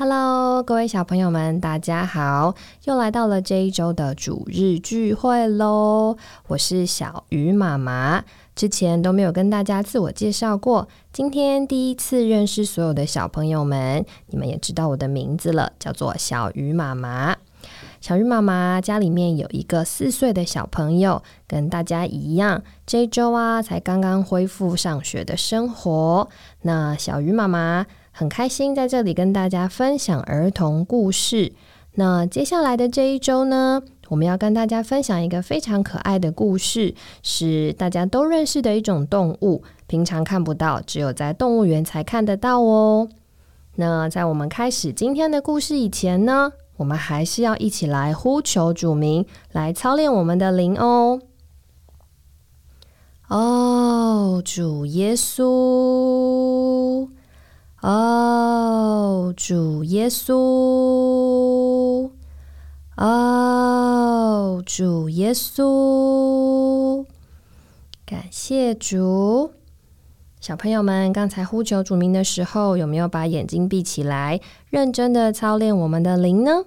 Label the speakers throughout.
Speaker 1: Hello，各位小朋友们，大家好！又来到了这一周的主日聚会喽。我是小鱼妈妈，之前都没有跟大家自我介绍过，今天第一次认识所有的小朋友们，你们也知道我的名字了，叫做小鱼妈妈。小鱼妈妈家里面有一个四岁的小朋友，跟大家一样，这一周啊才刚刚恢复上学的生活。那小鱼妈妈。很开心在这里跟大家分享儿童故事。那接下来的这一周呢，我们要跟大家分享一个非常可爱的故事，是大家都认识的一种动物，平常看不到，只有在动物园才看得到哦。那在我们开始今天的故事以前呢，我们还是要一起来呼求主名，来操练我们的灵哦。哦，主耶稣。哦，主耶稣！哦，主耶稣！感谢主，小朋友们，刚才呼求主名的时候，有没有把眼睛闭起来，认真的操练我们的灵呢？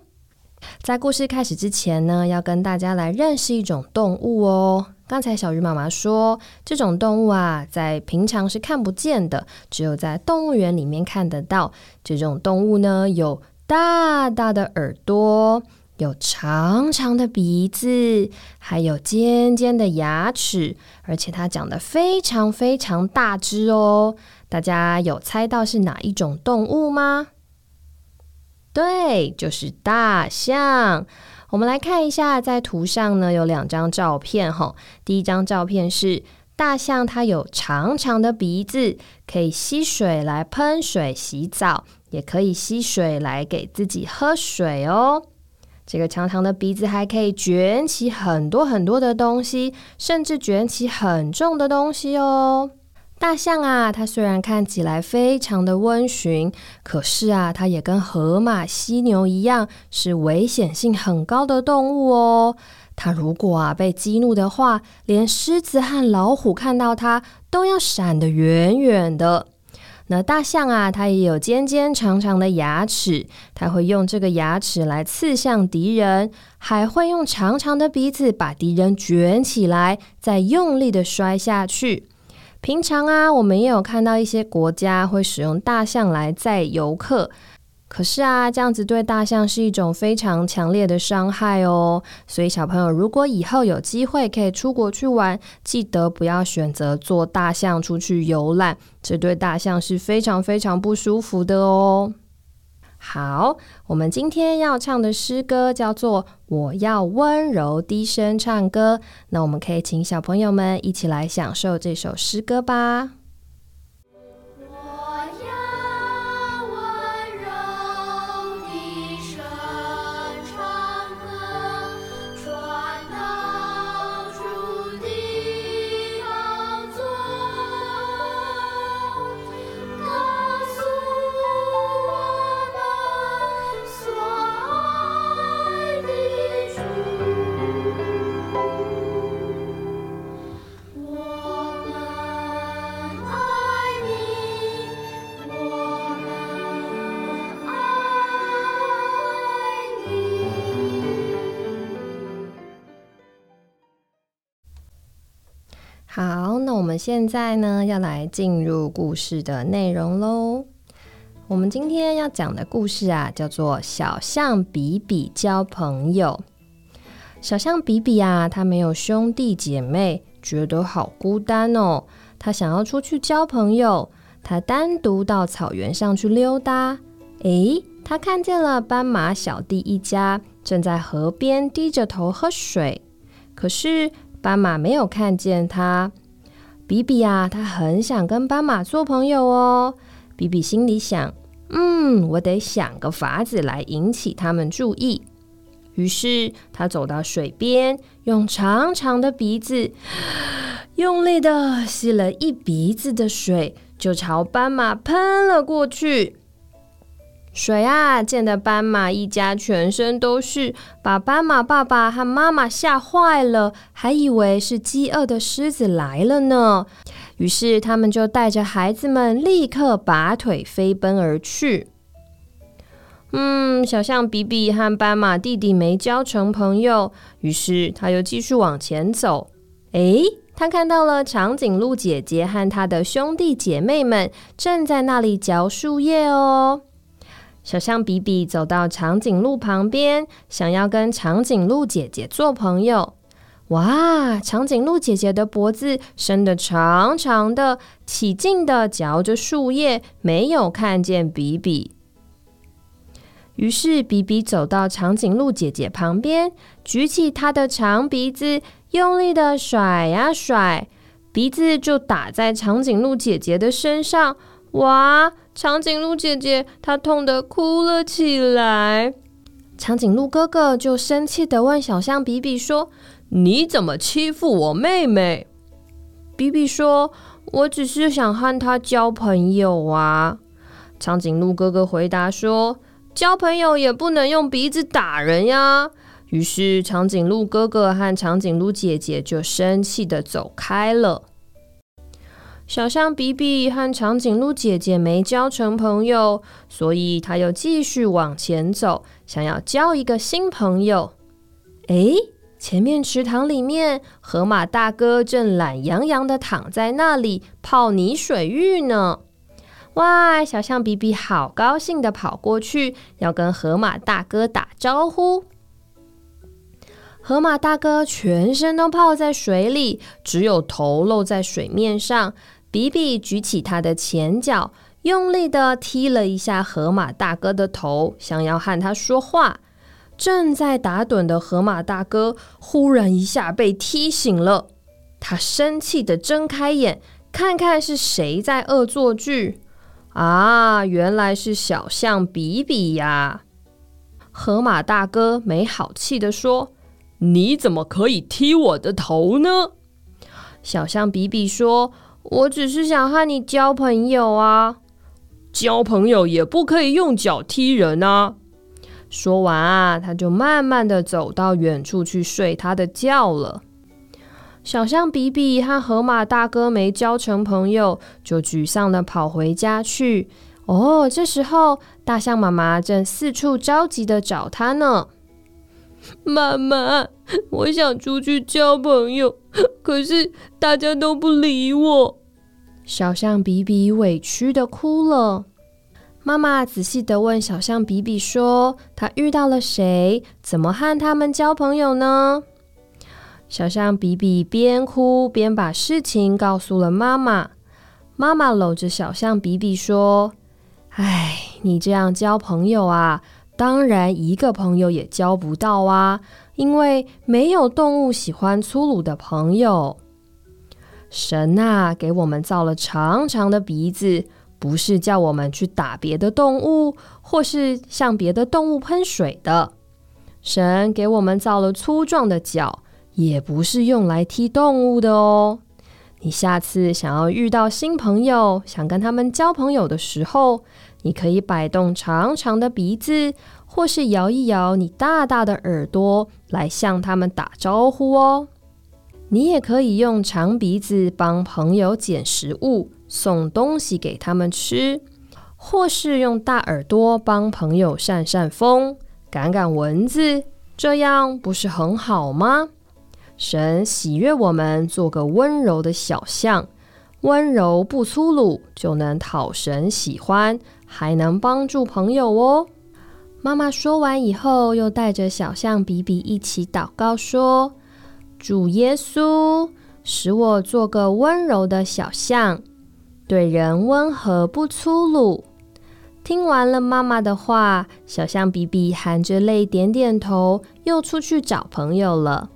Speaker 1: 在故事开始之前呢，要跟大家来认识一种动物哦。刚才小鱼妈妈说，这种动物啊，在平常是看不见的，只有在动物园里面看得到。这种动物呢，有大大的耳朵，有长长的鼻子，还有尖尖的牙齿，而且它长得非常非常大只哦。大家有猜到是哪一种动物吗？对，就是大象。我们来看一下，在图上呢有两张照片哈。第一张照片是大象，它有长长的鼻子，可以吸水来喷水洗澡，也可以吸水来给自己喝水哦。这个长长的鼻子还可以卷起很多很多的东西，甚至卷起很重的东西哦。大象啊，它虽然看起来非常的温驯，可是啊，它也跟河马、犀牛一样，是危险性很高的动物哦。它如果啊被激怒的话，连狮子和老虎看到它都要闪得远远的。那大象啊，它也有尖尖长长的牙齿，它会用这个牙齿来刺向敌人，还会用长长的鼻子把敌人卷起来，再用力的摔下去。平常啊，我们也有看到一些国家会使用大象来载游客，可是啊，这样子对大象是一种非常强烈的伤害哦。所以小朋友，如果以后有机会可以出国去玩，记得不要选择坐大象出去游览，这对大象是非常非常不舒服的哦。好，我们今天要唱的诗歌叫做《我要温柔低声唱歌》，那我们可以请小朋友们一起来享受这首诗歌吧。好，那我们现在呢要来进入故事的内容喽。我们今天要讲的故事啊，叫做《小象比比交朋友》。小象比比啊，他没有兄弟姐妹，觉得好孤单哦。他想要出去交朋友，他单独到草原上去溜达。诶，他看见了斑马小弟一家正在河边低着头喝水，可是。斑马没有看见他，比比啊，他很想跟斑马做朋友哦。比比心里想：“嗯，我得想个法子来引起他们注意。”于是他走到水边，用长长的鼻子用力的吸了一鼻子的水，就朝斑马喷了过去。谁啊，溅得斑马一家全身都是，把斑马爸爸和妈妈吓坏了，还以为是饥饿的狮子来了呢。于是他们就带着孩子们立刻拔腿飞奔而去。嗯，小象比比和斑马弟弟没交成朋友，于是他又继续往前走。诶，他看到了长颈鹿姐姐和她的兄弟姐妹们正在那里嚼树叶哦。小象比比走到长颈鹿旁边，想要跟长颈鹿姐姐做朋友。哇，长颈鹿姐姐的脖子伸得长长的，起劲的嚼着树叶，没有看见比比。于是比比走到长颈鹿姐姐旁边，举起她的长鼻子，用力的甩呀甩，鼻子就打在长颈鹿姐姐的身上。哇！长颈鹿姐姐她痛得哭了起来。长颈鹿哥哥就生气的问小象比比说：“你怎么欺负我妹妹？”比比说：“我只是想和她交朋友啊。”长颈鹿哥哥回答说：“交朋友也不能用鼻子打人呀。”于是长颈鹿哥哥和长颈鹿姐姐就生气的走开了。小象比比和长颈鹿姐姐没交成朋友，所以他又继续往前走，想要交一个新朋友。诶，前面池塘里面，河马大哥正懒洋洋的躺在那里泡泥水浴呢。哇，小象比比好高兴的跑过去，要跟河马大哥打招呼。河马大哥全身都泡在水里，只有头露在水面上。比比举起他的前脚，用力的踢了一下河马大哥的头，想要和他说话。正在打盹的河马大哥忽然一下被踢醒了，他生气的睁开眼，看看是谁在恶作剧。啊，原来是小象比比呀！河马大哥没好气的说：“你怎么可以踢我的头呢？”小象比比说。我只是想和你交朋友啊！交朋友也不可以用脚踢人啊！说完啊，他就慢慢的走到远处去睡他的觉了。小象比比和河马大哥没交成朋友，就沮丧的跑回家去。哦，这时候大象妈妈正四处着急的找他呢。妈妈，我想出去交朋友，可是大家都不理我。小象比比委屈的哭了。妈妈仔细的问小象比比说：“他遇到了谁？怎么和他们交朋友呢？”小象比比边哭边把事情告诉了妈妈。妈妈搂着小象比比说：“哎，你这样交朋友啊？”当然，一个朋友也交不到啊，因为没有动物喜欢粗鲁的朋友。神啊，给我们造了长长的鼻子，不是叫我们去打别的动物，或是向别的动物喷水的。神给我们造了粗壮的脚，也不是用来踢动物的哦。你下次想要遇到新朋友，想跟他们交朋友的时候，你可以摆动长长的鼻子，或是摇一摇你大大的耳朵，来向他们打招呼哦。你也可以用长鼻子帮朋友捡食物、送东西给他们吃，或是用大耳朵帮朋友扇扇风、赶赶蚊子，这样不是很好吗？神喜悦我们做个温柔的小象。温柔不粗鲁，就能讨神喜欢，还能帮助朋友哦。妈妈说完以后，又带着小象比比一起祷告说：“主耶稣，使我做个温柔的小象，对人温和不粗鲁。”听完了妈妈的话，小象比比含着泪点点头，又出去找朋友了。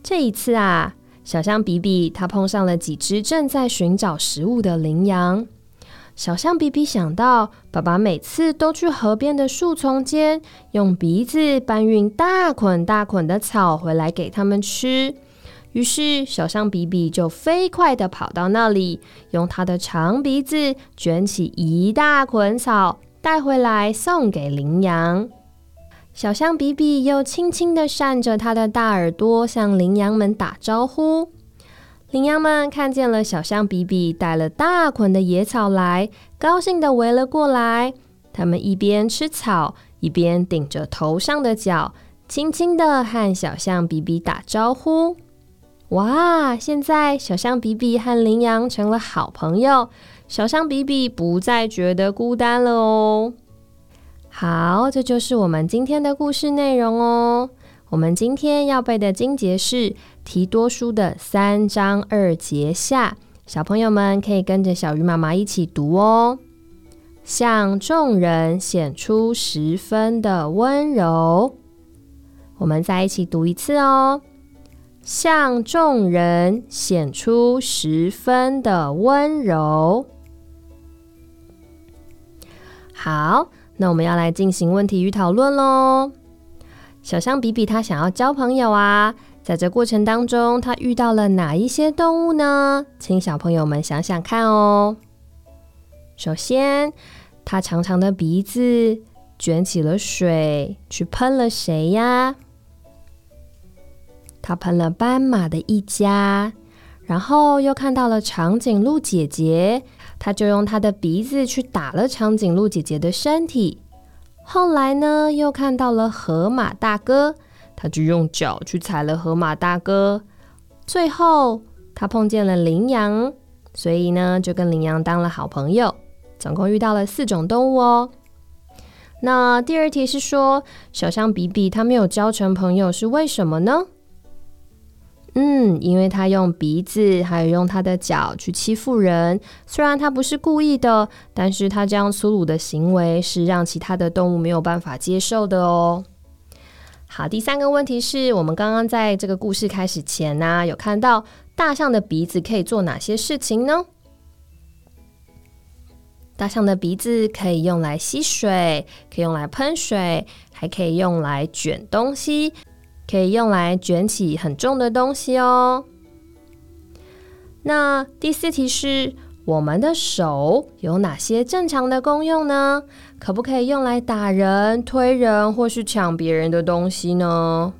Speaker 1: 这一次啊。小象比比，他碰上了几只正在寻找食物的羚羊。小象比比想到，爸爸每次都去河边的树丛间，用鼻子搬运大捆大捆的草回来给他们吃。于是，小象比比就飞快的跑到那里，用它的长鼻子卷起一大捆草，带回来送给羚羊。小象比比又轻轻地扇着它的大耳朵，向羚羊们打招呼。羚羊们看见了小象比比带了大捆的野草来，高兴地围了过来。它们一边吃草，一边顶着头上的角，轻轻的和小象比比打招呼。哇！现在小象比比和羚羊成了好朋友，小象比比不再觉得孤单了哦。好，这就是我们今天的故事内容哦。我们今天要背的经节是提多书的三章二节下，小朋友们可以跟着小鱼妈妈一起读哦。向众人显出十分的温柔，我们再一起读一次哦。向众人显出十分的温柔。好，那我们要来进行问题与讨论喽。小象比比他想要交朋友啊，在这过程当中，他遇到了哪一些动物呢？请小朋友们想想看哦。首先，他长长的鼻子卷起了水，去喷了谁呀？他喷了斑马的一家，然后又看到了长颈鹿姐姐，他就用他的鼻子去打了长颈鹿姐姐的身体。后来呢，又看到了河马大哥，他就用脚去踩了河马大哥。最后，他碰见了羚羊，所以呢，就跟羚羊当了好朋友。总共遇到了四种动物哦。那第二题是说，小象比比他没有交成朋友，是为什么呢？嗯，因为他用鼻子，还有用他的脚去欺负人。虽然他不是故意的，但是他这样粗鲁的行为是让其他的动物没有办法接受的哦。好，第三个问题是我们刚刚在这个故事开始前呢，有看到大象的鼻子可以做哪些事情呢？大象的鼻子可以用来吸水，可以用来喷水，还可以用来卷东西。可以用来卷起很重的东西哦。那第四题是：我们的手有哪些正常的功用呢？可不可以用来打人、推人或是抢别人的东西呢？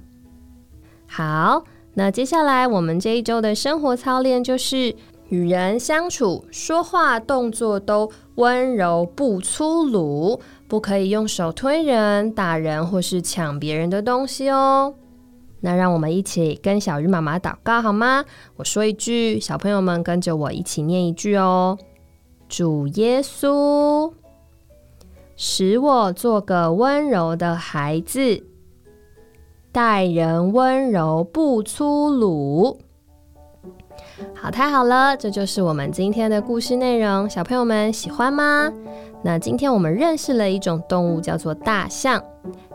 Speaker 1: 好，那接下来我们这一周的生活操练就是与人相处、说话、动作都温柔不粗鲁，不可以用手推人、打人或是抢别人的东西哦。那让我们一起跟小鱼妈妈祷告好吗？我说一句，小朋友们跟着我一起念一句哦。主耶稣，使我做个温柔的孩子，待人温柔不粗鲁。好，太好了，这就是我们今天的故事内容。小朋友们喜欢吗？那今天我们认识了一种动物，叫做大象。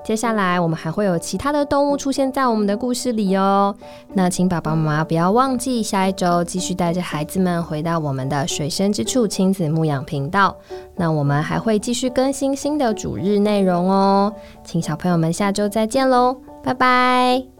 Speaker 1: 接下来我们还会有其他的动物出现在我们的故事里哦。那请爸爸妈妈不要忘记，下一周继续带着孩子们回到我们的水深之处亲子牧养频道。那我们还会继续更新新的主日内容哦。请小朋友们下周再见喽，拜拜。